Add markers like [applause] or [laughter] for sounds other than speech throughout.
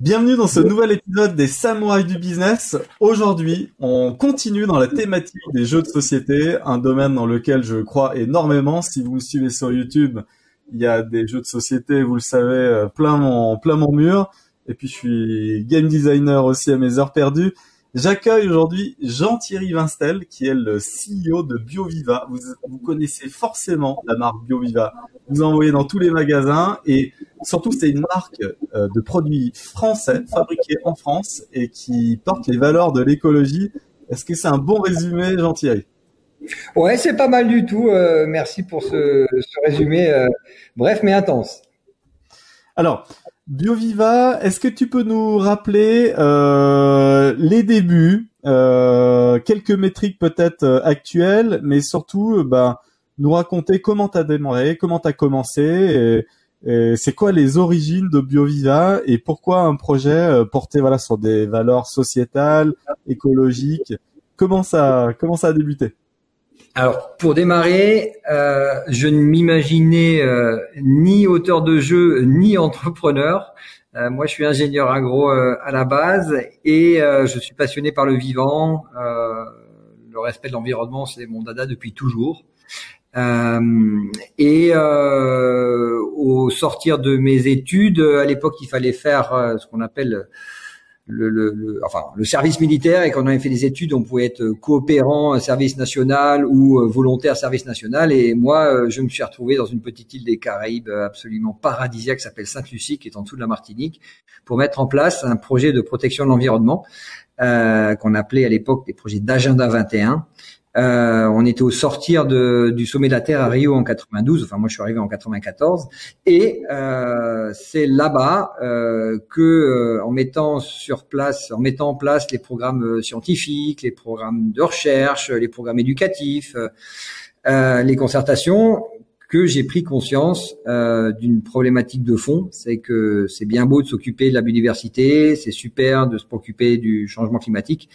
Bienvenue dans ce nouvel épisode des Samouraïs du Business. Aujourd'hui, on continue dans la thématique des jeux de société, un domaine dans lequel je crois énormément. Si vous me suivez sur YouTube, il y a des jeux de société, vous le savez, euh, plein mon, plein mon mur. Et puis je suis game designer aussi à mes heures perdues. J'accueille aujourd'hui Jean-Thierry Vinstel, qui est le CEO de BioViva. Vous, vous connaissez forcément la marque BioViva. Vous en voyez dans tous les magasins et surtout c'est une marque euh, de produits français, fabriqués en France et qui porte les valeurs de l'écologie. Est-ce que c'est un bon résumé, Jean-Thierry? Ouais, c'est pas mal du tout. Euh, merci pour ce, ce résumé euh, bref mais intense. Alors, BioViva, est-ce que tu peux nous rappeler euh, les débuts, euh, quelques métriques peut-être euh, actuelles, mais surtout bah, nous raconter comment tu démarré, comment tu commencé, et, c'est quoi les origines de BioViva et pourquoi un projet porté voilà sur des valeurs sociétales, écologiques? Comment ça comment ça a débuté? Alors, pour démarrer, euh, je ne m'imaginais euh, ni auteur de jeu ni [laughs] entrepreneur. Euh, moi, je suis ingénieur agro à la base et je suis passionné par le vivant. le respect de l'environnement, c'est mon dada depuis toujours. et au sortir de mes études, à l'époque, il fallait faire ce qu'on appelle le, le, enfin, le service militaire et quand on avait fait des études, on pouvait être coopérant service national ou euh, volontaire service national. Et moi, euh, je me suis retrouvé dans une petite île des Caraïbes absolument paradisiaque qui s'appelle Sainte-Lucie, qui est en dessous de la Martinique, pour mettre en place un projet de protection de l'environnement euh, qu'on appelait à l'époque des projets d'agenda 21. Euh, on était au sortir de, du sommet de la Terre à Rio en 92. Enfin, moi, je suis arrivé en 94. Et euh, c'est là-bas euh, que, euh, en mettant sur place, en mettant en place les programmes scientifiques, les programmes de recherche, les programmes éducatifs, les concertations, que j'ai pris conscience d'une problématique de fond, c'est que c'est bien beau de s'occuper de la biodiversité, c'est super de se préoccuper du changement climatique,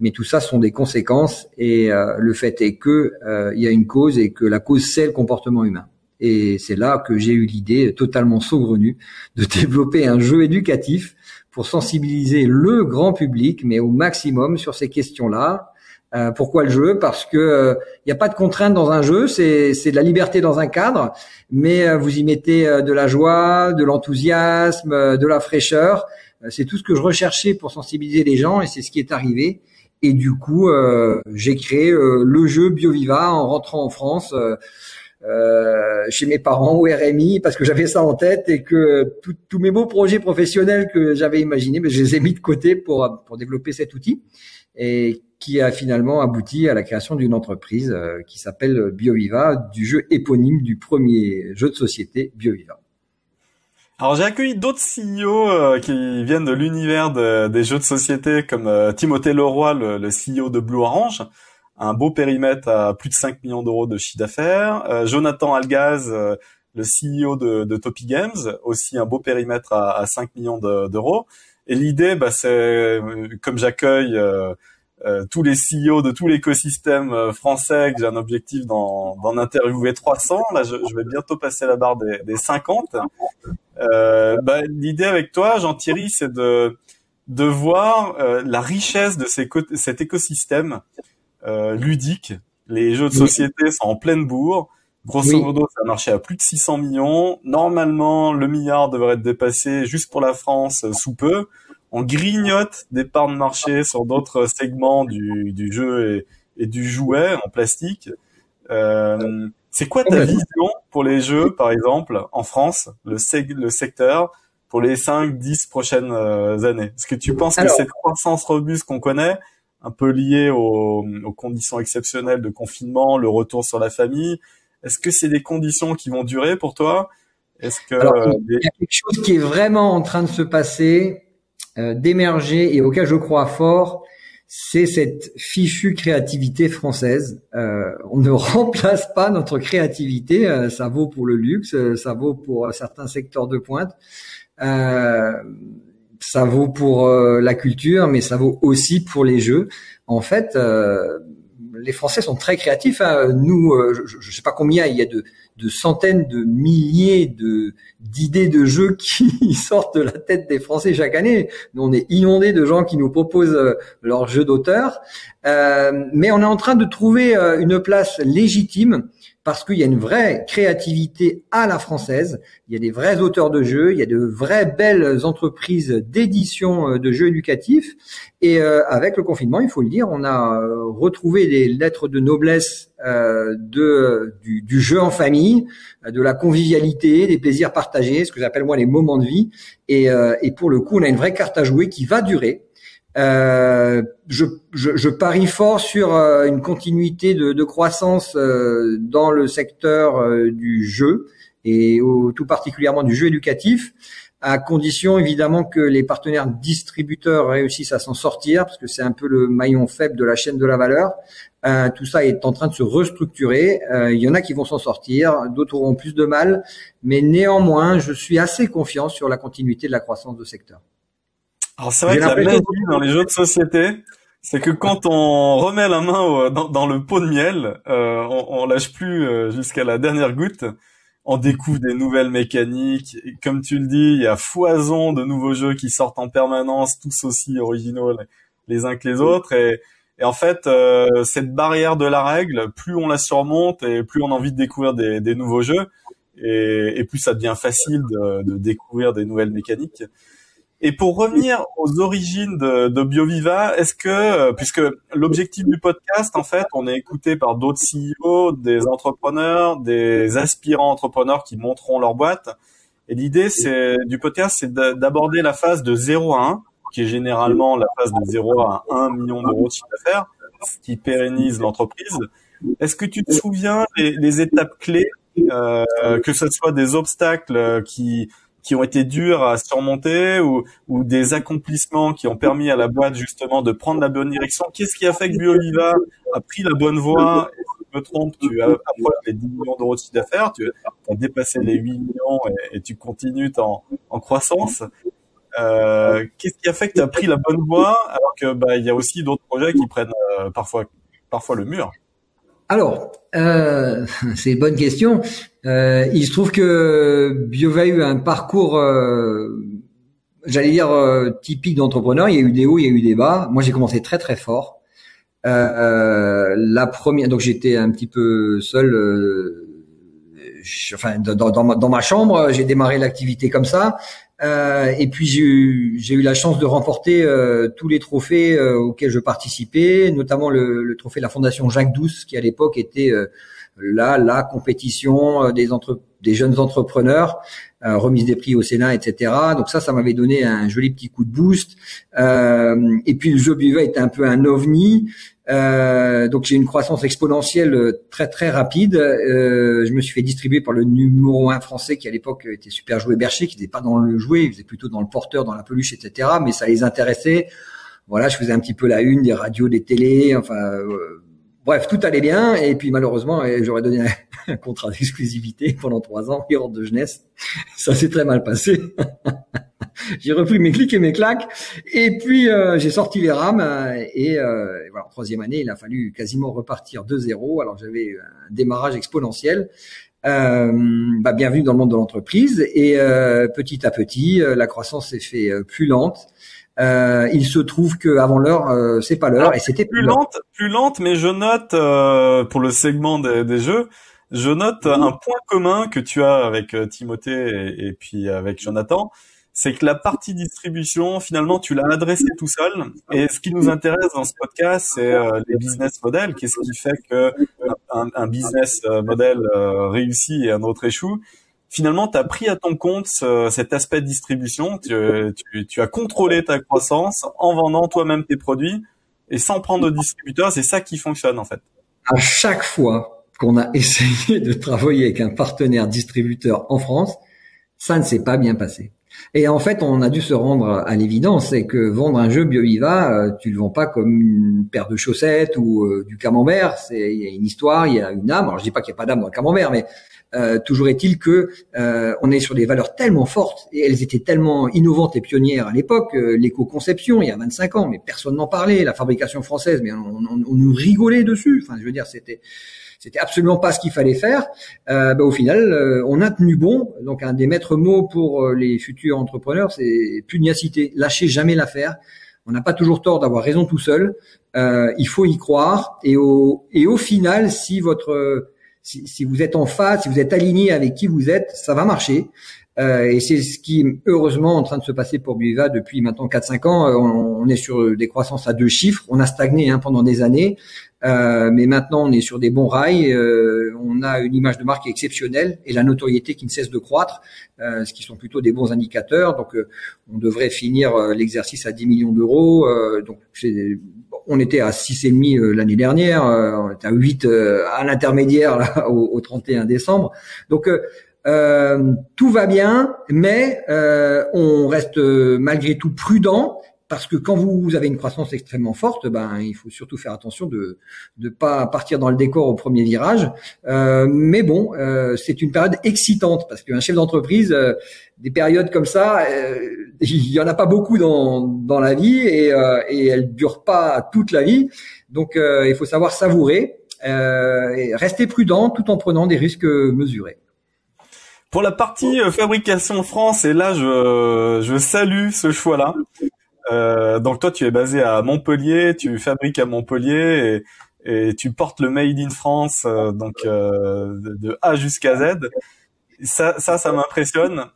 mais tout ça sont des conséquences et euh, le fait est que euh, il y a une cause et que la cause c'est le comportement humain. Et c'est là que j'ai eu l'idée totalement saugrenue de [laughs] développer un jeu éducatif pour sensibiliser le grand public, mais au maximum sur ces questions-là. Euh, pourquoi le jeu? Parce que il n'y a pas de contrainte dans un jeu, c'est de la liberté dans un cadre, mais vous y mettez de la joie, de l'enthousiasme, de la fraîcheur. c'est tout ce que je recherchais pour sensibiliser les gens et c'est ce qui est arrivé. Et du coup, euh, j'ai créé euh, le jeu BioViva en rentrant en France. Euh, euh chez mes parents au RMI parce que j'avais ça en tête et que tous mes beaux projets professionnels que j'avais imaginés, mais je les ai mis de côté pour pour développer cet outil et qui a finalement abouti à la création d'une entreprise qui s'appelle BioViva, du jeu éponyme du premier jeu de société BioViva. Alors j'ai accueilli d'autres CEO euh, qui viennent de l'univers des jeux de société comme euh, Timothée Leroy, le, le, CEO de Blue Orange, un beau périmètre à plus de 5 millions d'euros de chiffre d'affaires. Euh, Jonathan Algaz, le CEO de, de Topi Games, aussi un beau périmètre à, à 5 millions d'euros. Et l'idée, bah, c'est comme j'accueille euh, tous les CEO de tout l'écosystème euh, français, que j'ai un objectif d'en, interviewer 300. Là, je, vais bientôt passer la barre des, des 50. Euh, bah, l'idée avec toi, Jean-Thierry, c'est de de voir euh, la richesse de ces, cet écosystème ludique. Les jeux de société sont en pleine bourre. Grosso modo, ça a marché à plus de 600 millions. Normalement, le milliard devrait être dépassé juste pour la France sous peu on grignote des parts de marché sur d'autres segments du, du jeu et, et, du jouet en plastique. Euh, c'est quoi ta vision pour les jeux, par exemple, en France, le, le secteur, pour les 5-10 prochaines euh, années? Est-ce que tu penses que cette croissance robuste qu'on connaît, un peu liée aux, aux, conditions exceptionnelles de confinement, le retour sur la famille, est-ce que c'est des conditions qui vont durer pour toi? Est-ce que euh, il y a quelque chose qui est vraiment en train de se passer euh, d'émerger et auquel je crois fort, c'est cette fichue créativité française. Euh, on ne [laughs] remplace pas notre créativité. Euh, ça vaut pour le luxe, ça vaut pour certains secteurs de pointe, ça vaut pour la culture, mais ça vaut aussi pour les jeux. En fait, les Français sont très créatifs. Hein. Nous, je ne sais pas combien il y a de, de centaines de milliers de d'idées de jeux [laughs] qui sortent de la tête des Français chaque année. Nous, on est inondé de gens qui nous proposent euh, leurs jeux d'auteur, euh, mais on est en train de trouver euh, une place légitime parce qu'il y a une vraie créativité à la française, il y a des vrais auteurs de jeux, il y a de vraies belles entreprises d'édition euh, de jeux éducatifs, et euh, avec le confinement, il faut le dire, on a euh, retrouvé les lettres de noblesse du, jeu en famille, de la convivialité, des plaisirs partagés, ce que j'appelle moi les moments de vie, et pour le coup, on a une vraie carte à jouer qui va durer, euh, je, parie fort sur euh, une continuité de, de croissance euh, dans le secteur du jeu et tout particulièrement du jeu éducatif, à condition évidemment que les partenaires distributeurs réussissent à s'en sortir, parce que c'est un peu le maillon faible de la chaîne de la valeur. tout ça est en train de se restructurer. il y en a qui vont s'en sortir, d'autres auront plus de mal, mais néanmoins, je suis assez confiant sur la continuité de la croissance de secteur. Alors c'est vrai que la magie dans les jeux de société, c'est que quand on remet la main dans, le pot de miel, euh, on, on, lâche plus euh, jusqu'à la dernière goutte. On découvre des nouvelles mécaniques. comme tu le dis, il y a foison de nouveaux jeux qui sortent en permanence, tous aussi originaux les uns que les autres. Et, en fait, euh, cette barrière de la règle, plus on la surmonte et plus on a envie de découvrir des, nouveaux jeux, et, plus ça devient facile de, de découvrir des nouvelles mécaniques. Et pour revenir aux origines de, de BioViva, est-ce que, euh, puisque l'objectif du podcast, en fait, on est écouté par d'autres CEO, des entrepreneurs, des aspirants entrepreneurs qui monteront leur boîte, et l'idée c'est du podcast, c'est d'aborder la phase de 0 à 1, qui est généralement la phase de 0 à 1 million d'euros de chiffre d'affaires, ce qui pérennise l'entreprise. Est-ce que tu te souviens les étapes clés, euh, que ce soit des obstacles qui qui ont été durs à surmonter ou, des accomplissements qui ont permis à la boîte justement de prendre la bonne direction. Qu'est-ce qui a fait que BioViva a pris la bonne voie? Je me trompe, tu as les 10 millions d'euros de chiffre d'affaires, tu as dépassé les 8 millions et, tu continues en, en croissance. Euh, Qu'est-ce qui a fait que tu as pris la bonne voie alors que bah il y a aussi d'autres projets qui prennent euh, parfois parfois le mur? Alors, euh, [laughs] c'est une bonne question. Euh, il se trouve que Biova a eu un parcours, euh, j'allais dire euh, typique d'entrepreneur. Il y a eu des hauts, il y a eu des bas. Moi, j'ai commencé très très fort. Euh, la première, donc j'étais un petit peu seul. enfin, dans, ma, chambre, j'ai démarré l'activité comme ça. Euh, et puis j'ai eu, eu, la chance de remporter euh, tous les trophées euh, auxquels je participais, notamment le, le, trophée de la Fondation Jacques Douce, qui à l'époque était là la compétition des, entre, des jeunes entrepreneurs, remise des prix au Sénat, etc. Donc ça, ça m'avait donné un joli petit coup de boost. et puis le jeu Biva était un peu un ovni. Euh, donc j'ai une croissance exponentielle euh, très très rapide. Euh, je me suis fait distribuer par le numéro un français qui à l'époque était Super Jouet Bercher, qui n'était pas dans le jouet, il faisait plutôt dans le porteur, dans la peluche, etc. Mais ça les intéressait. Voilà, je faisais un petit peu la une des radios, des télés, enfin euh, bref, tout allait bien. Et puis malheureusement, j'aurais donné [laughs] un, contrat d'exclusivité pendant trois ans, hors de jeunesse. Ça s'est très mal passé. [laughs] [laughs] j'ai repris mes clics et mes claques. Et puis euh, j'ai sorti les rames euh, et, euh, voilà, en troisième année, il a fallu quasiment repartir de zéro. Alors j'avais un démarrage exponentiel. Euh, bah, bienvenue dans le monde de l'entreprise et petit à petit, la croissance s'est fait plus lente. il se trouve que avant l'heure, c'est pas l'heure et c'était plus lente, plus lente. Mais je note pour le segment des, des jeux, je note un point commun que tu as avec Timothée et, et puis avec Jonathan, c'est que la partie distribution, finalement, tu l'as adressée tout seul. Et ce qui nous intéresse dans ce podcast, c'est euh, les business models. Qu'est-ce qui fait que un, business euh, model euh, réussit et un autre échoue? Finalement, tu as pris à ton compte cet aspect de distribution. Tu, tu, tu, as contrôlé ta croissance en vendant toi-même tes produits et sans prendre de distributeur. C'est ça qui fonctionne en fait. À chaque fois qu'on a essayé de travailler avec un partenaire distributeur en France, ça ne s'est pas bien passé. Et en fait, on a dû se rendre à l'évidence, c'est que vendre un jeu BioViva, euh, tu le vends pas comme une paire de chaussettes ou euh, du camembert. C'est il y a une histoire, il y a une âme. Alors je dis pas qu'il n'y a pas d'âme dans le camembert, mais euh, toujours est-il que on est sur des valeurs tellement fortes et elles étaient tellement innovantes et pionnières à l'époque. L'éco-conception, il y a 25 ans, mais personne n'en parlait. La fabrication française, mais on, on nous rigolait dessus. Enfin, je veux dire, c'était c'était absolument pas ce qu'il fallait faire. Euh, bah, au final, euh, on a tenu bon. Donc un des maîtres mots pour euh, les futurs entrepreneurs, c'est pugnacité. Lâchez jamais l'affaire. On n'a pas toujours tort d'avoir raison tout seul. Euh, il faut y croire. Et au final, si, si, vous êtes en phase, si vous êtes aligné avec qui vous êtes, ça va marcher. Euh, et c'est ce qui heureusement en train de se passer pour Buiva depuis maintenant 4-5 ans. On, on, est sur des croissances à deux chiffres. On a stagné hein, pendant des années. Euh, mais maintenant, on est sur des bons rails. Euh, on a une image de marque exceptionnelle et la notoriété qui ne cesse de croître, euh, ce qui sont plutôt des bons indicateurs. Donc, euh, on devrait finir euh, l'exercice à 10 millions d'euros. donc, on était à 6,5 l'année dernière. on était à 8 à l'intermédiaire [laughs] au, au, 31 décembre. Donc, tout va bien, mais on reste malgré tout prudent parce que quand vous avez une croissance extrêmement forte, ben il faut surtout faire attention de ne pas partir dans le décor au premier virage. Euh, mais bon, euh, c'est une période excitante parce qu'un chef d'entreprise, euh, des périodes comme ça, euh, il y en a pas beaucoup dans dans la vie et euh, et elles durent pas toute la vie. Donc il faut savoir savourer, et rester prudent tout en prenant des risques mesurés. Pour la partie fabrication France, et là je, je salue ce choix-là, euh, donc toi, tu es basé à Montpellier, tu fabriques à Montpellier et, et tu portes le Made in France, euh, donc euh, de, A jusqu'à Z. Ça, ça, ça m'impressionne.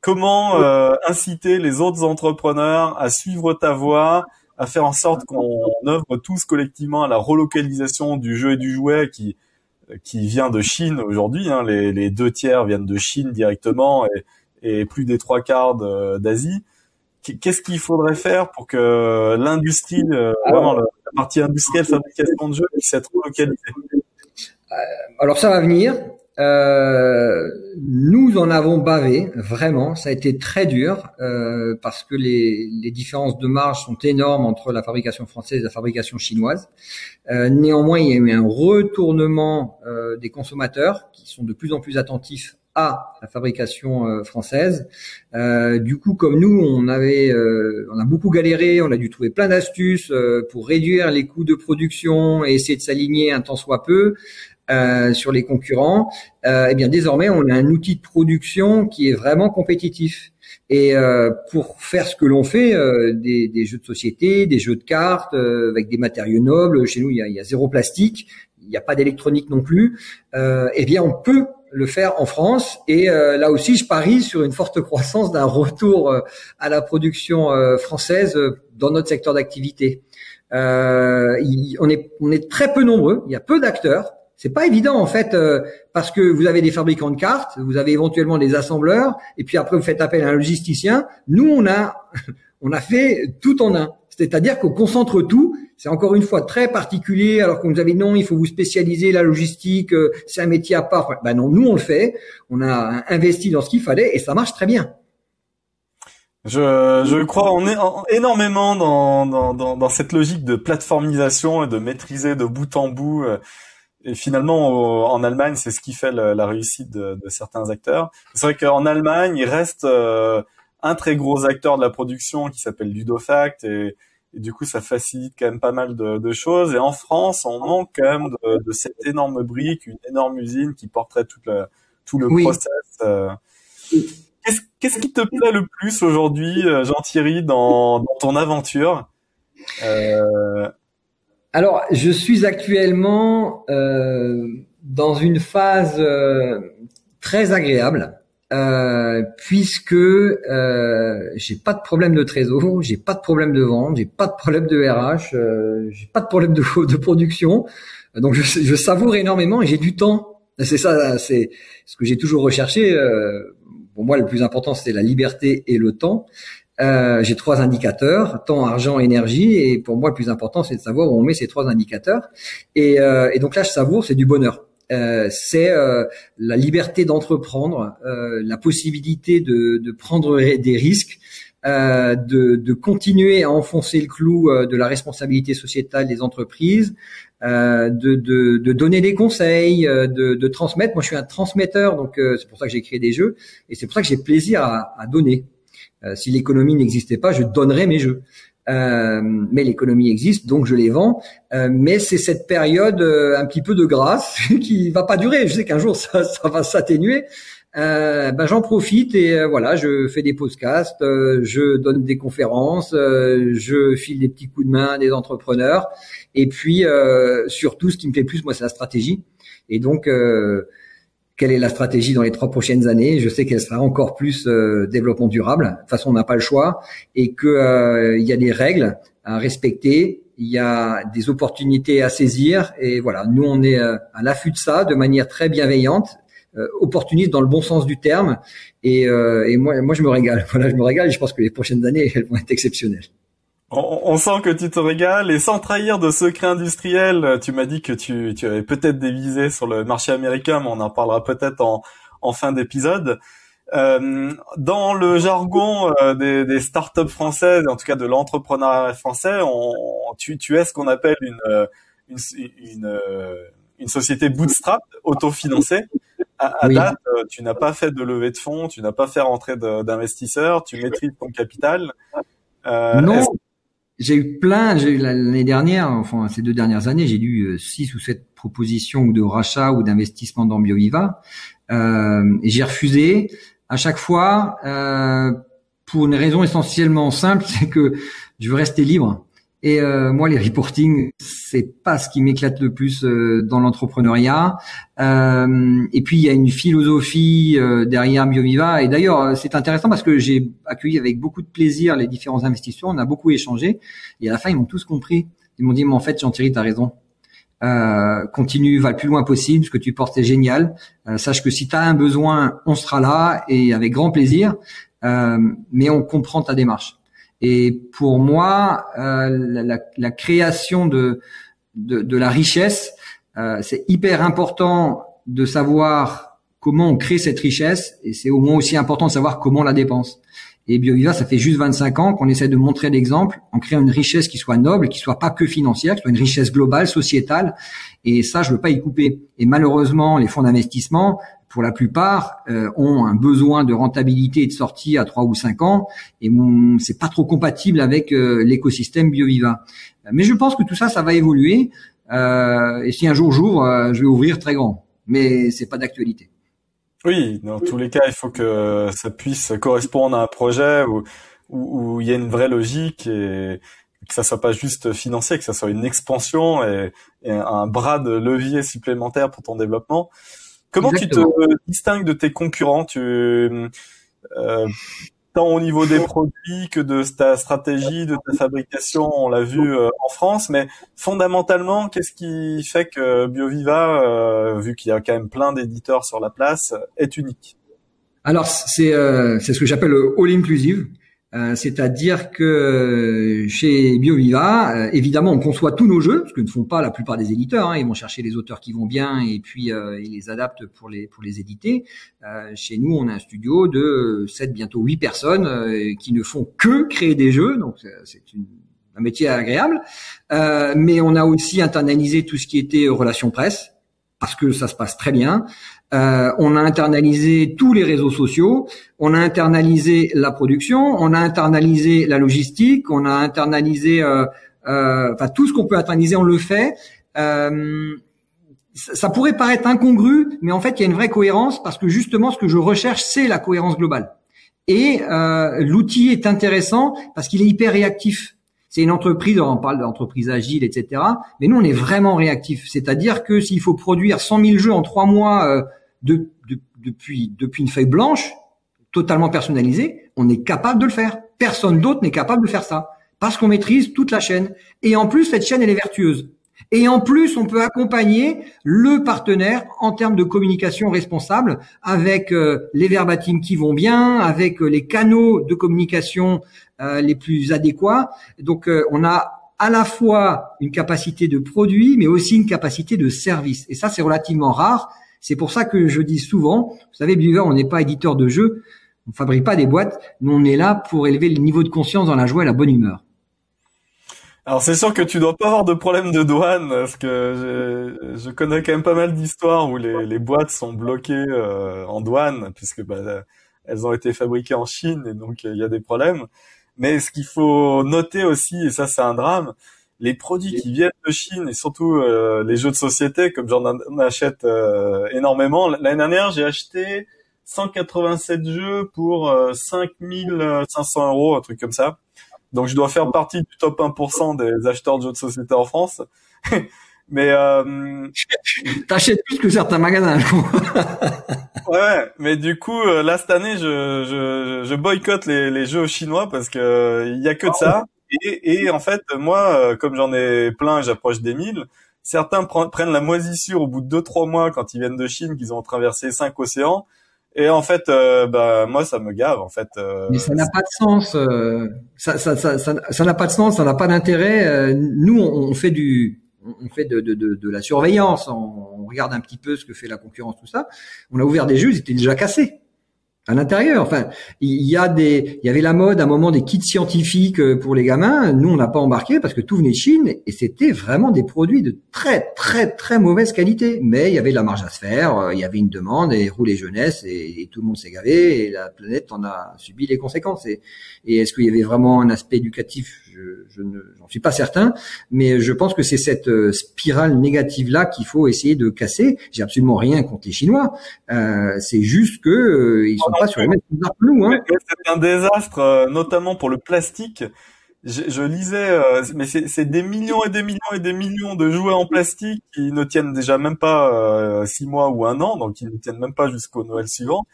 Comment euh, inciter les autres entrepreneurs à suivre ta voie, à faire en sorte qu'on œuvre tous collectivement à la relocalisation du jeu et du jouet qui qui vient de Chine aujourd'hui. Hein, les, les, deux tiers viennent de Chine directement et, et plus des trois quarts d'Asie qu'est-ce qu'il faudrait faire pour que l'industrie, euh, vraiment la partie industrielle fabrication de jeux puisse être relocalisée? Euh, Alors ça va venir. Euh, nous en avons bavé, vraiment. Ça a été très dur euh, parce que les, les, différences de marge sont énormes entre la fabrication française et la fabrication chinoise. Euh, néanmoins, il y a eu un retournement euh, des consommateurs qui sont de plus en plus attentifs à la fabrication euh, française. Du coup, comme nous, on avait, on a beaucoup galéré, on a dû trouver plein d'astuces pour réduire les coûts de production et essayer de s'aligner un temps soit peu. Sur les concurrents, eh bien désormais on a un outil de production qui est vraiment compétitif. Et pour faire ce que l'on fait, des, des, jeux de société, des jeux de cartes avec des matériaux nobles, chez nous il y a, il y a zéro plastique, il n'y a pas d'électronique non plus. eh bien on peut le faire en France. Et euh, là aussi, je parie sur une forte croissance d'un retour euh, à la production euh, française dans notre secteur d'activité. on est on est très peu nombreux. Il y a peu d'acteurs. C'est pas évident en fait parce que vous avez des fabricants de cartes, vous avez éventuellement des assembleurs, et puis après vous faites appel à un logisticien. Nous, on a [laughs] on a fait tout en un. C'est-à-dire qu'on concentre tout. C'est encore une fois très particulier, alors qu'on nous avait non, il faut vous spécialiser la logistique, euh, c'est un métier à part. Ben non, nous on le fait. On a investi dans ce qu'il fallait et ça marche très bien. Je, je crois en, énormément dans, dans, dans, cette logique de plateformisation et de maîtriser de bout en bout. Euh, et finalement, en Allemagne, c'est ce qui fait la réussite de, de certains acteurs. C'est vrai qu'en Allemagne, il reste euh, un très gros acteur de la production qui s'appelle Ludofact et, et, du coup ça facilite quand même pas mal de, de, choses. Et en France, on manque quand même de, de cette énorme brique, une énorme usine qui porterait tout le, tout le process. Euh. Qu'est-ce, qui te plaît le plus aujourd'hui, euh, Jean-Thierry, dans, dans ton aventure? Euh... Alors, je suis actuellement euh, dans une phase euh, très agréable euh, puisque euh, j'ai pas de problème de trésor, j'ai pas de problème de vente, j'ai pas de problème de RH, j'ai pas de problème [laughs] de, production. Donc je, je savoure énormément et j'ai du temps. C'est ça, c'est ce que j'ai toujours recherché. Pour moi, le plus important, c'est la liberté et le temps. Euh, j'ai trois indicateurs, temps, argent, énergie, et pour moi, le plus important, c'est de savoir où on met ces trois indicateurs. Et, euh, et donc là, je savoure, c'est du bonheur. euh, c'est la liberté d'entreprendre, la possibilité de, de, prendre des risques, de, de, continuer à enfoncer le clou de la responsabilité sociétale des entreprises, de, de, de, donner des conseils, de, de, transmettre. Moi, je suis un transmetteur, donc c'est pour ça que j'ai créé des jeux, et c'est pour ça que j'ai plaisir à, à donner. Si l'économie n'existait pas, je donnerais mes jeux. Euh, mais l'économie existe, donc je les vends. Euh, mais c'est cette période euh, un petit peu de grâce [laughs] qui va pas durer. Je sais qu'un jour [laughs] ça, ça va s'atténuer. ben j'en profite et voilà, je fais des podcasts, je donne des conférences, je file des petits coups de main à des entrepreneurs. Et puis surtout, ce qui me fait plus, moi, c'est la stratégie. Et donc quelle est la stratégie dans les trois prochaines années. Je sais qu'elle sera encore plus euh, développement durable. De toute façon, on n'a pas le choix et que euh, il y a des règles à respecter. Il y a des opportunités à saisir et voilà. Nous, on est euh, à l'affût de ça, de manière très bienveillante, opportuniste dans le bon sens du terme. Et, et moi, moi, je me régale. [laughs] Voilà, je me régale. Je pense que les prochaines années, elles vont être exceptionnelles. On, sent que tu te régales et sans trahir de secret industriel, tu m'as dit que tu, tu avais peut-être des visées sur le marché américain, mais on en parlera peut-être en, en fin d'épisode. Euh, dans le jargon euh, des, des startups françaises, en tout cas de l'entrepreneuriat français, on, tu, tu es ce qu'on appelle une, euh, une, une, euh, une, société bootstrap, autofinancée. À, à date, tu n'as pas fait de levée de fonds, tu n'as pas fait rentrer d'investisseurs, tu maîtrises ton capital. Euh, non j'ai eu plein, j'ai eu l'année dernière, enfin ces deux dernières années, j'ai eu six ou sept propositions de rachat ou d'investissement dans BioViva. Euh, et j'ai refusé à chaque fois euh, pour une raison essentiellement simple, [laughs] c'est que je veux rester libre. Et euh, moi, les reporting, c'est pas ce qui m'éclate le plus euh, dans l'entrepreneuriat. Euh, et puis, il y a une philosophie euh, derrière BioViva. Et d'ailleurs, c'est intéressant parce que j'ai accueilli avec beaucoup de plaisir les différents investisseurs. On a beaucoup échangé. Et à la fin, ils m'ont tous compris. Ils m'ont dit, mais en fait, Jean-Thierry, t'as raison. continue, va le plus loin possible. Ce que tu portes, c'est génial. sache que si tu as un besoin, on sera là et avec grand plaisir. mais on comprend ta démarche. Et pour moi, euh, la, la, création de, de, de la richesse, euh, c'est hyper important de savoir comment on crée cette richesse, et c'est au moins aussi important de savoir comment on la dépense. Et BioViva, ça fait juste 25 ans qu'on essaie de montrer l'exemple en créant une richesse qui soit noble, qui soit pas que financière, qui soit une richesse globale, sociétale. Et ça, je veux pas y couper. Et malheureusement, les fonds d'investissement, pour la plupart, euh, ont un besoin de rentabilité et de sortie à trois ou cinq ans, et c'est pas trop compatible avec euh, l'écosystème BioViva. Mais je pense que tout ça, ça va évoluer. Euh, et si un jour j'ouvre, je vais ouvrir très grand. Mais c'est pas d'actualité. Oui, dans tous les cas, il faut que ça puisse correspondre à un projet où, où, il y a une vraie logique et que ça soit pas juste financier, que ça soit une expansion et un bras de levier supplémentaire pour ton développement. Comment tu te distingues de tes concurrents? Tu, euh, Tant au niveau des produits que de ta stratégie, de ta fabrication, on l'a vu euh, en France, mais fondamentalement, qu'est-ce qui fait que BioViva, euh, vu qu'il y a quand même plein d'éditeurs sur la place, est unique? Alors c'est euh, c'est ce que j'appelle all inclusive. Euh, c'est-à-dire que euh, chez BioViva, euh, évidemment, on conçoit tous nos jeux, ce que ne font pas la plupart des éditeurs. Hein, ils vont chercher les auteurs qui vont bien et puis ils les adaptent pour les pour les éditer. chez nous, on a un studio de 7, bientôt 8 personnes qui ne font que créer des jeux, donc c'est un métier agréable. mais on a aussi internalisé tout ce qui était relations presse parce que ça se passe très bien. Euh, on a internalisé tous les réseaux sociaux, on a internalisé la production, on a internalisé la logistique, on a internalisé, euh, euh, enfin tout ce qu'on peut internaliser, on le fait. ça pourrait paraître incongru, mais en fait il y a une vraie cohérence parce que justement ce que je recherche c'est la cohérence globale. Et l'outil est intéressant parce qu'il est hyper réactif. C'est une entreprise, on parle d'entreprise agile, etc. Mais nous, on est vraiment réactif. C'est-à-dire que s'il faut produire 100 000 jeux en trois mois de, depuis, depuis une feuille blanche, totalement personnalisée, on est capable de le faire. Personne d'autre n'est capable de faire ça. Parce qu'on maîtrise toute la chaîne. Et en plus, cette chaîne, elle est vertueuse. Et en plus, on peut accompagner le partenaire en termes de communication responsable avec euh, les verbatims qui vont bien, avec euh, les canaux de communication euh, les plus adéquats. Donc, on a à la fois une capacité de produit, mais aussi une capacité de service. Et ça, c'est relativement rare. C'est pour ça que je dis souvent, vous savez, Beaver, on n'est pas éditeur de jeux, on fabrique pas des boîtes, nous on est là pour élever le niveau de conscience dans la joie et la bonne humeur. Alors c'est sûr que tu dois pas avoir de problème de douane parce que je, je connais quand même pas mal d'histoires où les, les, boîtes sont bloquées euh, en douane puisque bah, elles ont été fabriquées en Chine et donc il y a des problèmes. Mais ce qu'il faut noter aussi et ça c'est un drame, les produits qui viennent de Chine et surtout euh, les jeux de société comme j'en achète euh, énormément. L'année dernière j'ai acheté 187 jeux pour 5500 euros, un truc comme ça. Donc je dois faire partie du top 1% des acheteurs de jeux de société en France. [laughs] mais euh, t'achètes plus que certains magasins. [laughs] ouais, mais du coup euh, là cette année je je, je boycotte les, les jeux chinois parce que il y a que de ça. Et, et en fait moi euh, comme j'en ai plein j'approche des 1000, certains prennent la moisissure au bout de 2-3 mois quand ils viennent de Chine qu'ils ont traversé cinq océans et en fait, euh, bah moi ça me gave en fait. Euh, Mais ça n'a pas de sens. Euh, ça, ça, ça, ça, n'a pas de sens, ça n'a pas d'intérêt. Euh, nous, on, fait du, on fait de, de, de, la surveillance. On, regarde un petit peu ce que fait la concurrence, tout ça. On a ouvert des jeux, ils étaient déjà cassés à l'intérieur. Enfin, il y a des, il y avait la mode à un moment des kits scientifiques euh, pour les gamins. Nous, on n'a pas embarqué parce que tout venait de Chine et c'était vraiment des produits de très très très mauvaise qualité. Mais il y avait de la marge à se faire, euh, il y avait une demande et roulait jeunesse et, tout le monde s'est gavé et la planète en a subi les conséquences. Et, et est-ce qu'il y avait vraiment un aspect éducatif Je, je ne, j'en suis pas certain, mais je pense que c'est cette euh, spirale négative là qu'il faut essayer de casser. J'ai absolument rien contre les Chinois. Euh, c'est juste que ils sont Hein. C'est un désastre, euh, notamment pour le plastique. Je, je lisais, euh, mais c'est des millions et des millions et des millions de jouets en plastique qui ne tiennent déjà même pas euh, six mois ou un an, donc qui ne tiennent même pas jusqu'au Noël suivant.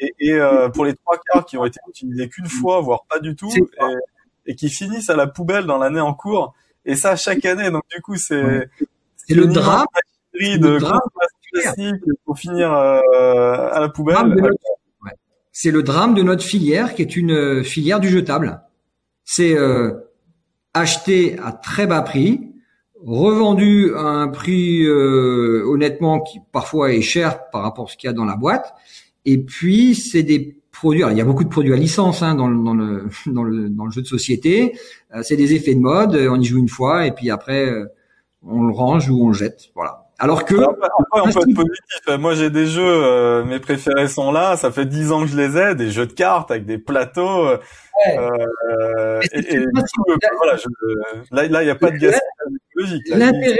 Et, et pour les trois quarts qui ont été utilisés qu'une fois, voire pas du tout, et, et, qui finissent à la poubelle dans l'année en cours. Et ça chaque année. Donc du coup, c'est c'est le drame. De pour finir à la poubelle c'est le drame de notre filière qui est une euh, filière du jetable. C'est euh, acheté à très bas prix, revendu à un prix euh, honnêtement qui parfois est cher par rapport à ce qu'il y a dans la boîte. Et puis c'est des produits. il y a beaucoup de produits à licence hein, dans, le, dans, le, [laughs] dans, le, dans le jeu de société. c'est des effets de mode. On y joue une fois et puis après on le range ou on le jette. Voilà. Alors que après, on peut être positif. Moi, j'ai des jeux, euh, mes préférés sont là. Ça fait dix ans que je les ai, des jeux de cartes avec des plateaux. Euh, euh et, là, il n'y a pas de gaspillage L'intérêt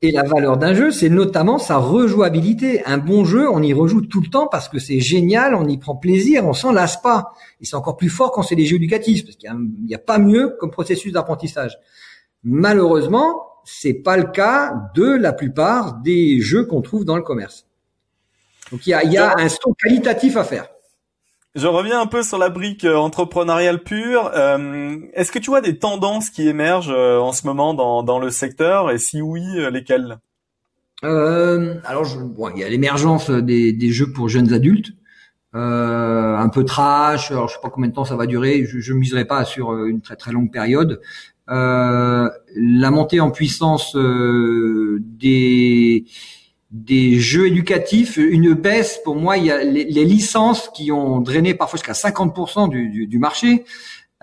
et la valeur d'un jeu, c'est notamment sa rejouabilité. Un bon jeu, on y rejoue tout le temps parce que c'est génial, on y prend plaisir, on s'en lasse pas. Et c'est encore plus fort quand c'est des jeux éducatifs, parce qu'il n'y a, a, pas mieux comme processus d'apprentissage. Malheureusement, c'est pas le cas de la plupart des jeux qu'on trouve dans le commerce. Donc il y a, y a un saut qualitatif à faire. Je reviens un peu sur la brique euh, entrepreneuriale pure. Euh, est-ce que tu vois des tendances qui émergent euh, en ce moment dans, dans le secteur? Et si oui, lesquelles? Alors, je, bon, il y a l'émergence des, des, jeux pour jeunes adultes, un peu trash. Alors, je sais pas combien de temps ça va durer. Je, ne miserai pas sur une très très longue période. Euh, la montée en puissance euh, des des jeux éducatifs, une baisse pour moi, il y a les, licences qui ont drainé parfois jusqu'à 50% du, du, du, marché.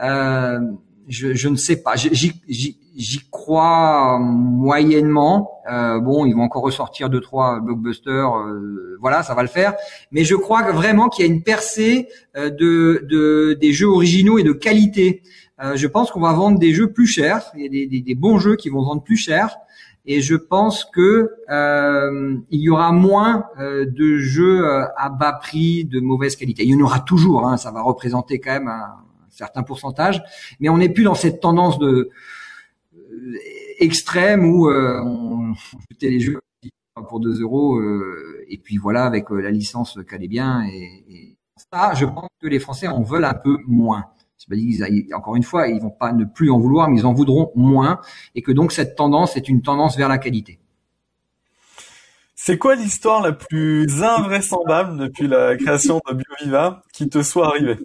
Euh, je, je, ne sais pas, j'y crois moyennement. Euh, bon, ils vont encore ressortir deux trois blockbusters, euh, voilà, ça va le faire. Mais je crois vraiment qu'il y a une percée de, de, des jeux originaux et de qualité. Euh, je pense qu'on va vendre des jeux plus chers. Il y a des, des, des, bons jeux qui vont vendre plus cher. Et je pense que euh, il y aura moins euh, de jeux euh, à bas prix de mauvaise qualité. Il y en aura toujours. Hein, ça va représenter quand même un, certain pourcentage. Mais on n'est plus dans cette tendance de extrême où on, jetait les jeux pour 2 euros et puis voilà avec la licence qu'elle est bien et ça je pense que les Français en veulent un peu moins encore une fois, ils vont pas ne plus en vouloir, mais ils en voudront moins, et que donc cette tendance est une tendance vers la qualité. C'est quoi l'histoire la plus invraisemblable depuis la création de BioViva qui te soit arrivée?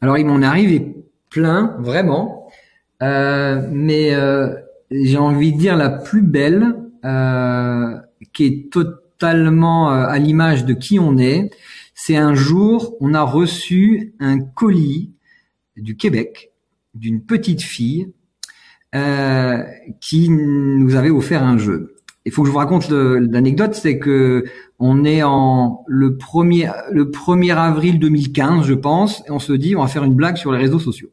Alors il m'en est arrivé plein, vraiment. mais j'ai envie de dire la plus belle, qui est totalement à l'image de qui on est. C'est un jour, on a reçu un colis du Québec d'une petite fille euh, qui nous avait offert un jeu. Il faut que je vous raconte l'anecdote, c'est que on est en le premier le 1er avril 2015, je pense, et on se dit on va faire une blague sur les réseaux sociaux.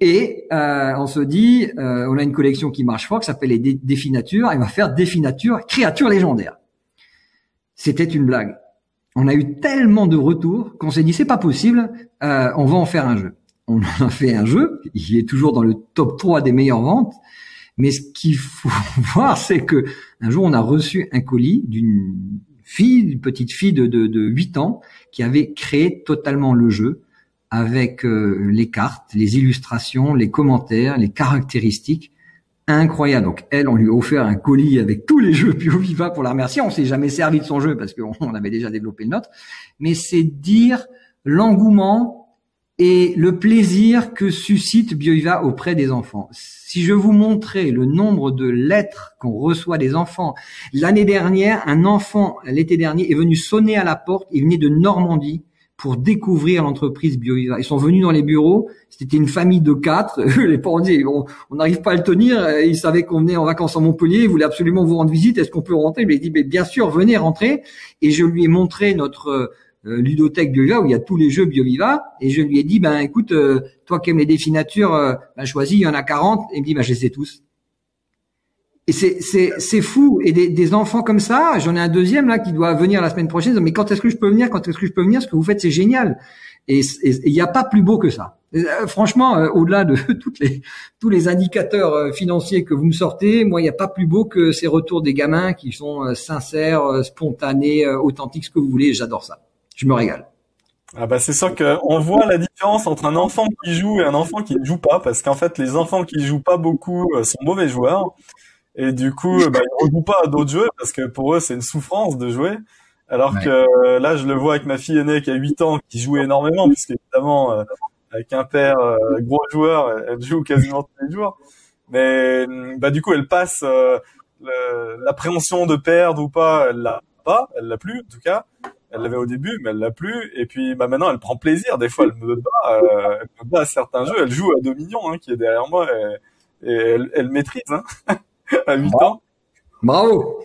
Et euh, on se dit, euh, on a une collection qui marche fort, qui s'appelle les définatures, et on va faire définature créatures légendaires. C'était une blague. On a eu tellement de retours qu'on s'est dit c'est pas possible, euh, on va en faire un jeu on [laughs] a fait un jeu, il est toujours dans le top 3 des meilleures ventes, mais ce qu'il faut [laughs] voir, c'est que un jour, on a reçu un colis d'une fille, une petite fille de, de, de 8 ans, qui avait créé totalement le jeu avec euh, les cartes, les illustrations, les commentaires, les caractéristiques. Incroyable. Donc elle, on lui a offert un colis avec tous les jeux BioViva pour la remercier. On s'est jamais servi de son jeu parce qu'on avait déjà développé le nôtre. Mais c'est dire l'engouement et le plaisir que suscite BioIva auprès des enfants. Si je vous montrais le nombre de lettres qu'on reçoit des enfants, l'année dernière, un enfant, l'été dernier, est venu sonner à la porte, il venait de Normandie pour découvrir l'entreprise BioIva. Ils sont venus dans les bureaux, c'était une famille de quatre, [laughs] les parents on n'arrive pas à le tenir, ils savaient qu'on venait en vacances à Montpellier, ils voulaient absolument vous rendre visite, est-ce qu'on peut rentrer? Mais il dit, bien sûr, venez rentrer. Et je lui ai montré notre euh, ludothèque BioViva où il y a tous les jeux BioViva et je lui ai dit ben écoute euh, toi qui aimes les définatures euh, ben, choisis il y en a 40 et il me dit ben je les sais tous et c'est fou. Et des, enfants comme ça j'en ai un deuxième là qui doit venir la semaine prochaine. Mais quand est-ce que je peux venir? Quand est-ce que je peux venir? Ce que vous faites c'est génial. Et il n'y a pas plus beau que ça. Franchement au-delà de [laughs] tous les indicateurs financiers que vous me sortez moi il n'y a pas plus beau que ces retours des gamins qui sont sincères spontanés authentiques ce que vous voulez. J'adore ça. Je me régale. Ah bah c'est sûr qu'on voit la différence entre un enfant qui joue et un enfant qui ne joue pas, parce qu'en fait les enfants qui jouent pas beaucoup euh, sont mauvais joueurs, et du coup bah, ils ne jouent pas à d'autres jeux, parce que pour eux c'est une souffrance de jouer, alors que euh, là je le vois avec ma fille aînée qui a 8 ans, qui joue énormément, puisque évidemment euh, avec un père gros joueur, elle joue quasiment tous les jours, mais bah du coup elle passe l'appréhension de perdre ou pas, elle l'a pas, elle l'a plus en tout cas, elle l'avait au début, mais elle l'a plus. Et puis bah maintenant, elle prend plaisir. Des fois, elle me bat, euh, elle me bat à certains jeux. Elle joue à Dominion, hein, qui est derrière moi, et, elle, elle, maîtrise hein, [laughs] à 8 ans. Bravo.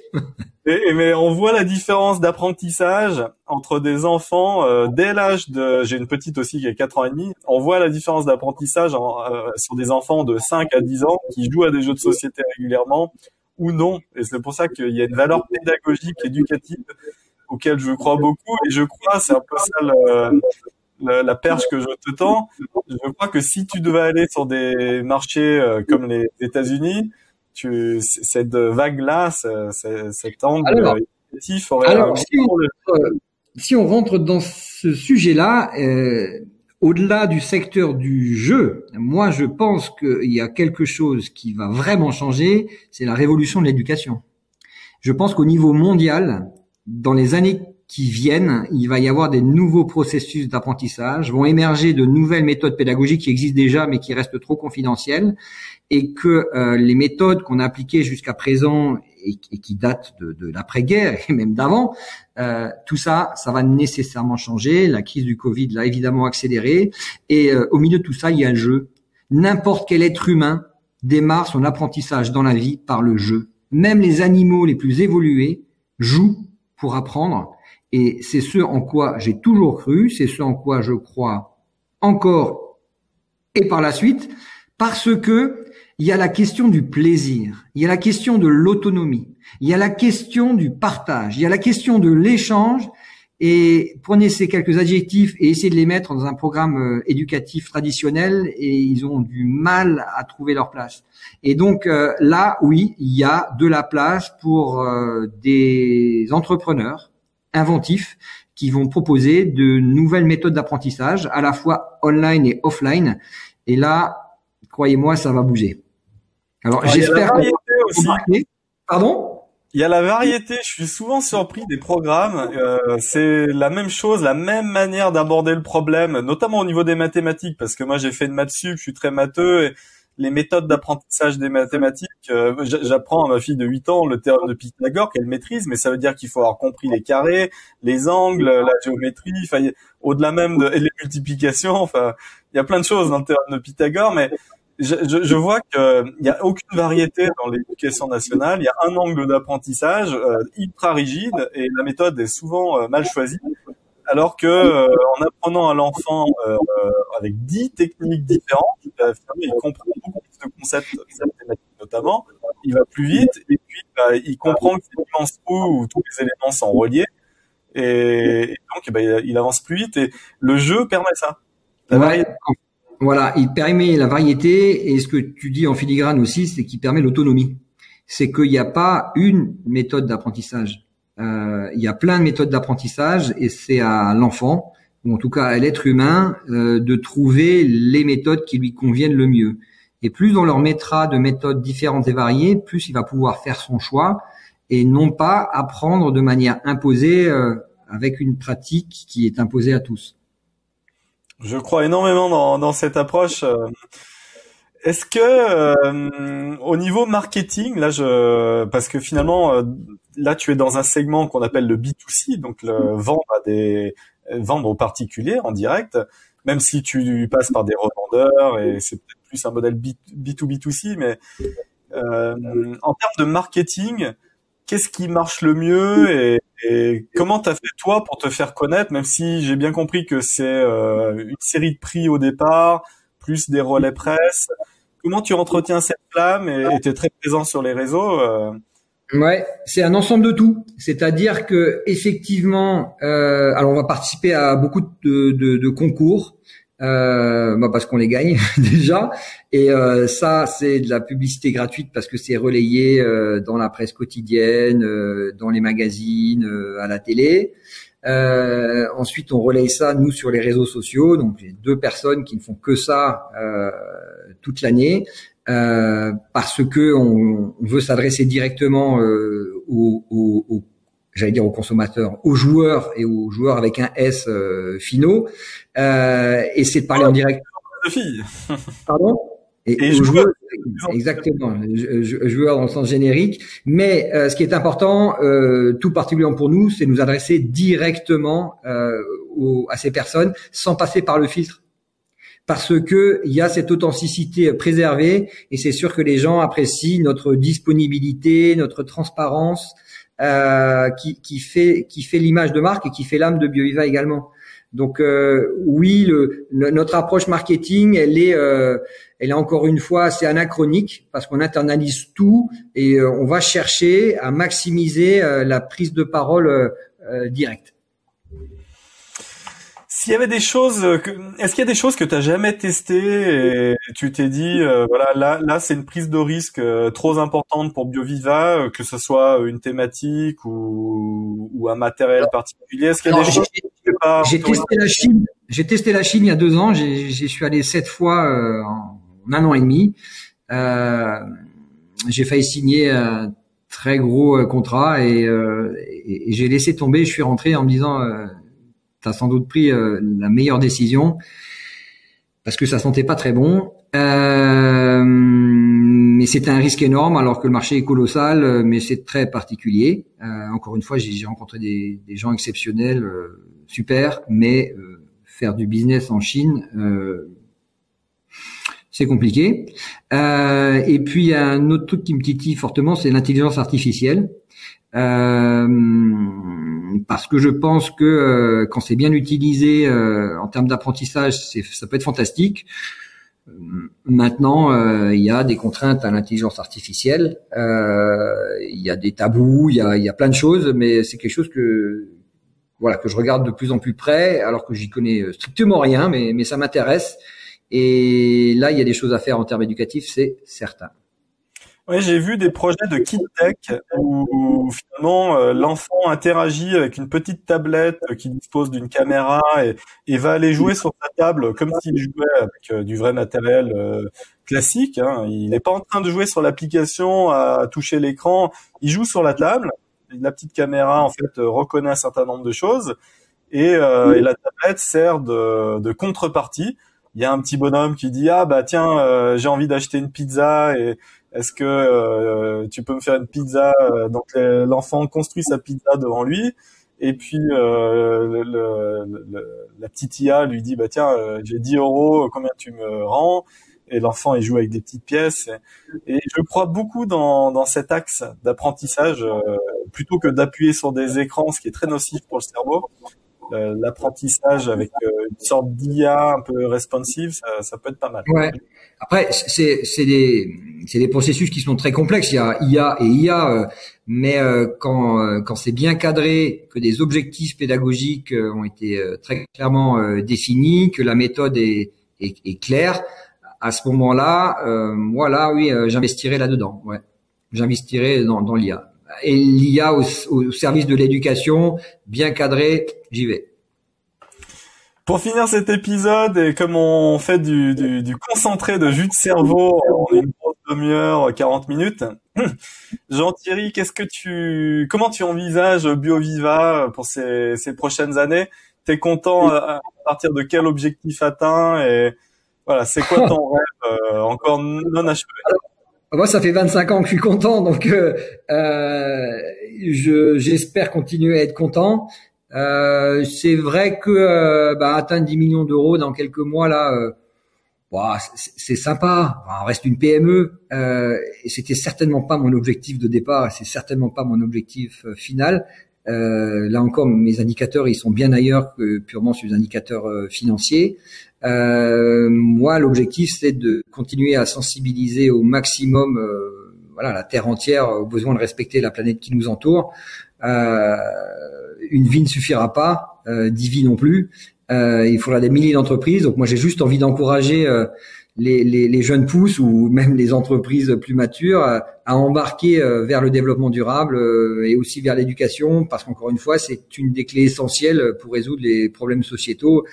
Et, mais on voit la différence d'apprentissage entre des enfants euh, dès l'âge de. J'ai une petite aussi qui a 4 ans et demi. On voit la différence d'apprentissage euh, sur des enfants de 5 à 10 ans qui jouent à des jeux de société régulièrement ou non. Et c'est pour ça qu'il y a une valeur pédagogique, éducative auquel je crois beaucoup et je crois, c'est un peu ça la, perche que je te tends. Je crois que si tu devais aller sur des marchés euh, comme les États-Unis, tu, cette vague-là, cet angle alors, aurait alors, si, on, euh, si on rentre dans ce sujet-là, euh, au-delà du secteur du jeu, moi je pense qu'il y a quelque chose qui va vraiment changer, c'est la révolution de l'éducation. Je pense qu'au niveau mondial, dans les années qui viennent, il va y avoir des nouveaux processus d'apprentissage, vont émerger de nouvelles méthodes pédagogiques qui existent déjà mais qui restent trop confidentielles, et que euh, les méthodes qu'on a appliquées jusqu'à présent et, qui datent de, l'après-guerre [laughs] et même d'avant, euh, tout ça, ça va nécessairement changer. La crise du Covid l'a évidemment accéléré, et euh, au milieu de tout ça, il y a le jeu. N'importe quel être humain démarre son apprentissage dans la vie par le jeu. Même les animaux les plus évolués jouent pour apprendre. Et c'est ce en quoi j'ai toujours cru, c'est ce en quoi je crois encore et par la suite, parce que il y a la question du plaisir, il y a la question de l'autonomie, il y a la question du partage, il y a la question de l'échange. Et prenez ces quelques adjectifs et essayez de les mettre dans un programme euh, éducatif traditionnel et ils ont du mal à trouver leur place. Et donc euh, là, oui, il y a de la place pour euh, des entrepreneurs inventifs qui vont proposer de nouvelles méthodes d'apprentissage, à la fois online et offline. Et là, croyez-moi, ça va bouger. Alors, j'espère que Pardon? Il y a la variété. Je suis souvent surpris des programmes. Euh, c'est la même chose, la même manière d'aborder le problème, notamment au niveau des mathématiques, parce que moi j'ai fait une maths sup, je suis très matheux. Et les méthodes d'apprentissage des mathématiques. Euh, j'apprends à ma fille de 8 ans le théorème de Pythagore qu'elle maîtrise, mais ça veut dire qu'il faut avoir compris les carrés, les angles, la géométrie, au-delà même de les multiplications. Enfin, il y a plein de choses dans le théorème de Pythagore, mais je, je, je vois qu'il n'y a aucune variété dans l'éducation nationale. Il y a un angle d'apprentissage euh, hyper rigide et la méthode est souvent euh, mal choisie. Alors que euh, en apprenant à l'enfant euh, avec dix techniques différentes, il comprend beaucoup plus de concepts notamment, il va plus vite et puis bah, il comprend que c'est immense où tous les éléments sont reliés et, donc bah, il avance plus vite et le jeu permet ça. Voilà, il permet la variété et ce que tu dis en filigrane aussi, c'est qu'il permet l'autonomie. C'est qu'il n'y a pas une méthode d'apprentissage. Euh, il y a plein de méthodes d'apprentissage et c'est à l'enfant, ou en tout cas à l'être humain, euh, de trouver les méthodes qui lui conviennent le mieux. Et plus on leur mettra de méthodes différentes et variées, plus il va pouvoir faire son choix et non pas apprendre de manière imposée euh, avec une pratique qui est imposée à tous. Je crois énormément dans, dans cette approche. Euh. Est-ce que euh, au niveau marketing, là, je parce que finalement, euh, là, tu es dans un segment qu'on appelle le B2C, donc le vendre à des vendre aux particuliers en direct, même si tu passes par des revendeurs et c'est peut-être plus un modèle B, B2B2C, mais en termes de marketing, qu'est-ce qui marche le mieux et, et comment t'as fait toi pour te faire connaître, même si j'ai bien compris que c'est euh, une série de prix au départ, plus des relais presse. Comment tu entretiens cette flamme et tu es très présent sur les réseaux euh... Ouais, c'est un ensemble de tout. C'est-à-dire que effectivement, euh, alors on va participer à beaucoup de, de, de concours euh, bah parce qu'on les gagne [laughs] déjà. Et euh, ça, c'est de la publicité gratuite parce que c'est relayé euh, dans la presse quotidienne, euh, dans les magazines, euh, à la télé. ensuite, on relaye ça nous sur les réseaux sociaux. Donc, j'ai deux personnes qui ne font que ça toute l'année. parce que on, on veut s'adresser directement aux, aux, aux j'allais dire aux consommateurs, aux joueurs et aux joueurs avec un S euh, finaux, euh, et c'est de parler en direct. Pardon? Et, aux joueurs, exactement, joueurs dans le sens générique. Mais euh, ce qui est important, euh, tout particulièrement pour nous, c'est nous adresser directement euh, aux, à ces personnes sans passer par le filtre parce que il y a cette authenticité préservée et c'est sûr que les gens apprécient notre disponibilité, notre transparence, euh, qui, qui, fait qui fait l'image de marque et qui fait l'âme de BioViva également. Donc euh, oui, le, notre approche marketing, elle est, euh, elle est encore une fois assez anachronique parce qu'on internalise tout et euh, on va chercher à maximiser euh, la prise de parole directe. S'il y avait des choses, que, est-ce qu'il y a des choses que tu as jamais testées et tu t'es dit, euh, voilà, là, là, c'est une prise de risque euh, trop importante pour BioViva, euh, que ce soit une thématique ou, ou un matériel particulier? Est-ce qu'il y a des choses J'ai testé la Chine. J'ai testé la Chine il y a deux ans. J'y suis allé sept fois en un an et demi. j'ai failli signer un très gros contrat et, et, et j'ai laissé tomber. Je suis rentré en me disant tu sans doute pris euh, la meilleure décision parce que ça sentait pas très bon. Euh, mais c'est un risque énorme alors que le marché est colossal, euh, mais c'est très particulier. encore une fois, j'ai rencontré des, gens exceptionnels, super, mais faire du business en Chine, c'est compliqué. et puis il y a un autre truc qui me titille fortement, c'est l'intelligence artificielle. Euh, parce que je pense que euh, quand c'est bien utilisé euh, en termes d'apprentissage, ça peut être fantastique. Maintenant, il y a des contraintes à l'intelligence artificielle, il y a des tabous, il y a, y a plein de choses, mais c'est quelque chose que voilà que je regarde de plus en plus près, alors que j'y connais strictement rien, mais, mais ça m'intéresse. Et là, il y a des choses à faire en termes éducatifs, c'est certain. Oui, j'ai vu des projets de Kid Tech où, finalement euh, l'enfant interagit avec une petite tablette qui dispose d'une caméra et, va aller jouer sur sa table comme s'il jouait avec euh, du vrai matériel euh, classique. Hein. Il n'est pas en train de jouer sur l'application à toucher l'écran, il joue sur la table. La petite caméra en fait reconnaît un certain nombre de choses et, et la tablette sert de, de contrepartie il y a un petit bonhomme qui dit ah bah tiens euh, j'ai envie d'acheter une pizza et est-ce que euh, tu peux me faire une pizza donc l'enfant construit sa pizza devant lui et puis le, le, la petite IA lui dit bah tiens j'ai 10 euros combien tu me rends? Et l'enfant il joue avec des petites pièces. Et, je crois beaucoup dans, dans cet axe d'apprentissage plutôt que d'appuyer sur des écrans ce qui est très nocif pour le cerveau euh, l'apprentissage avec euh, une sorte d'IA un peu responsive, ça, ça, peut être pas mal. Ouais. Après, c'est des c'est des processus qui sont très complexes. Il y a IA et IA, euh, mais quand quand c'est bien cadré, que des objectifs pédagogiques ont été très clairement définis, que la méthode est claire, à ce moment-là, moi là, oui, j'investirai là-dedans. Ouais, j'investirai dans dans l'IA et l'IA au, au service de l'éducation, bien cadré, j'y vais. Pour finir cet épisode, et comme on fait du, du, du concentré de jus de cerveau en une demi-heure, 40 minutes, [clears throat] Jean-Thierry, qu'est-ce que tu, comment tu envisages BioViva pour ces, ces prochaines années? T'es content à partir de quel objectif atteint? Et voilà, c'est quoi ton [laughs] rêve euh, encore non achevé? Moi, ça fait 25 ans que je suis content, donc euh, euh, je, j'espère continuer à être content. Euh, c'est vrai que euh, bah, atteindre 10 millions d'euros dans quelques mois là, euh, bah, c'est, sympa. on reste une PME et c'était certainement pas mon objectif de départ. C'est certainement pas mon objectif final. Là encore, mes indicateurs, ils sont bien ailleurs que purement sur les indicateurs financiers. Euh, moi, l'objectif, c'est de continuer à sensibiliser au maximum, euh, voilà, la terre entière au besoin de respecter la planète qui nous entoure. Euh, une vie ne suffira pas, euh, dix vies non plus. Euh, il faudra des milliers d'entreprises. Donc moi, j'ai juste envie d'encourager euh, les, les, les, jeunes pousses ou même les entreprises plus matures à, à embarquer vers le développement durable et aussi vers l'éducation, parce qu'encore une fois, c'est une des clés essentielles pour résoudre les problèmes sociétaux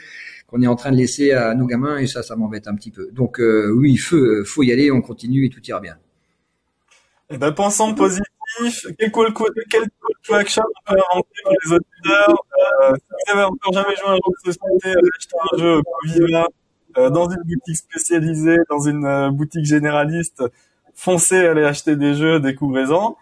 qu'on est en train de laisser à nos gamins et ça, ça m'embête un petit peu. Donc euh, oui, il faut, euh, y aller, on continue et tout ira bien. Eh ben, pensons positif. Quel call, quel to action on peut inventer pour les auditeurs? Euh, Si vous n'avez encore jamais joué à un jeu de société, achetez un jeu Viva euh, dans une boutique spécialisée, dans une euh, boutique généraliste. Foncez, allez acheter des jeux, découvrez-en.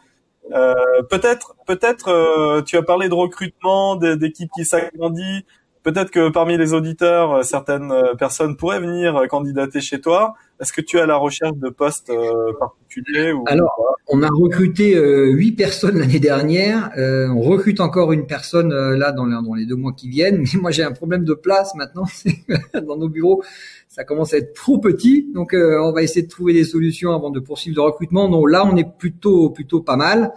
Euh, peut-être, peut-être, tu as parlé de recrutement, d'équipes qui s'agrandissent. Peut-être que parmi les auditeurs, euh, certaines euh, personnes pourraient venir euh, candidater chez toi. Est-ce que tu à la recherche de postes particuliers ou... Alors, on a recruté huit personnes l'année dernière. on recrute encore une personne là dans, les deux mois qui viennent. Mais moi, j'ai un problème de place maintenant [laughs] dans nos bureaux. Ça commence à être trop petit, donc on va essayer de trouver des solutions avant de poursuivre le recrutement. Donc là, on est plutôt plutôt pas mal.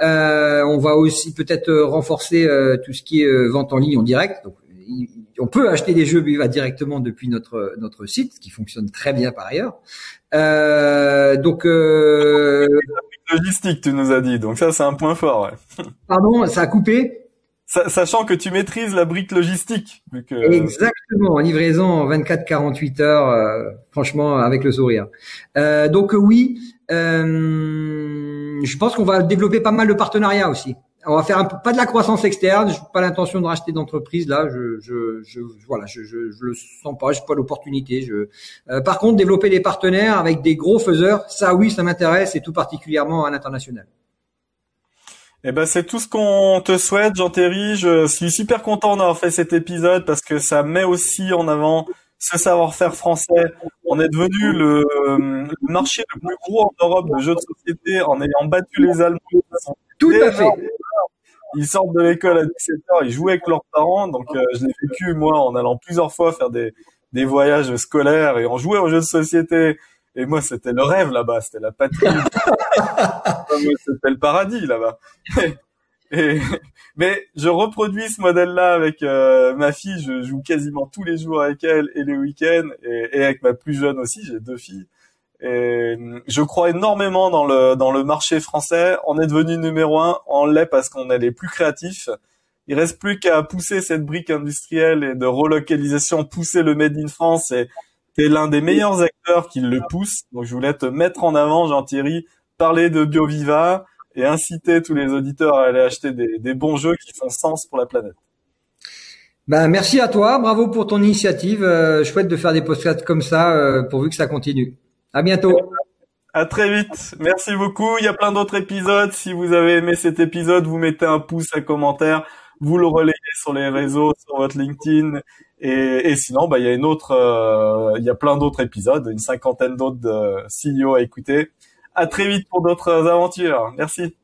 on va aussi peut-être renforcer tout ce qui est vente en ligne en direct. On peut acheter des jeux Viva directement depuis notre notre site, qui fonctionne très bien par ailleurs. Euh, donc euh... [laughs] logistique, tu nous as dit. Donc ça, c'est un point fort. Ouais. [laughs] Pardon, ça a coupé. Sachant que tu maîtrises la brique logistique. Exactement, en livraison en 24-48 heures, euh, franchement, avec le sourire. Euh, donc oui, euh, je pense qu'on va développer pas mal de partenariats aussi on va faire un, pas de la croissance externe. Je n'ai pas l'intention de racheter d'entreprise là. Je, je, je, voilà, je, le sens pas. J'ai pas l'opportunité. Euh, par contre, développer des partenaires avec des gros faiseurs, ça oui, ça m'intéresse et tout particulièrement à l'international. Eh ben, c'est tout ce qu'on te souhaite, Jean-Thierry. Je suis super content d'avoir fait cet épisode parce que ça met aussi en avant ce savoir-faire français. On est devenu le, marché le plus gros en Europe de jeux de société en ayant battu les Allemands. Tout à fait ils sortent de l'école à 17h, ils jouent avec leurs parents. Donc, euh, je l'ai vécu, moi, en allant plusieurs fois faire des, des voyages scolaires et en jouant aux jeux de société. Et moi, c'était le rêve là-bas, c'était la patrie. [laughs] c'était le paradis là-bas. [laughs] Et, mais je reproduis ce modèle-là avec euh, ma fille. Je joue quasiment tous les jours avec elle et les week-ends, et, et avec ma plus jeune aussi. J'ai deux filles. Et je crois énormément dans le dans le marché français. On est devenu numéro un. On l'est parce qu'on est les plus créatifs. Il reste plus qu'à pousser cette brique industrielle et de relocalisation, pousser le Made in France. Et t'es l'un des meilleurs acteurs qui le pousse. Donc je voulais te mettre en avant, Jean-Thierry, parler de BioViva et inciter tous les auditeurs à aller acheter des, bons jeux qui font sens pour la planète. Ben, merci à toi, bravo pour ton initiative. Euh, chouette de faire des podcasts comme ça, euh, pourvu que ça continue. À bientôt. À très vite. Merci beaucoup. Il y a plein d'autres épisodes. Si vous avez aimé cet épisode, vous mettez un pouce, un commentaire, vous le relayez sur les réseaux, sur votre LinkedIn. Et, et sinon, bah, il y a une autre, euh, il y a plein d'autres épisodes, une cinquantaine d'autres CEO à écouter. À très vite pour d'autres aventures. Merci.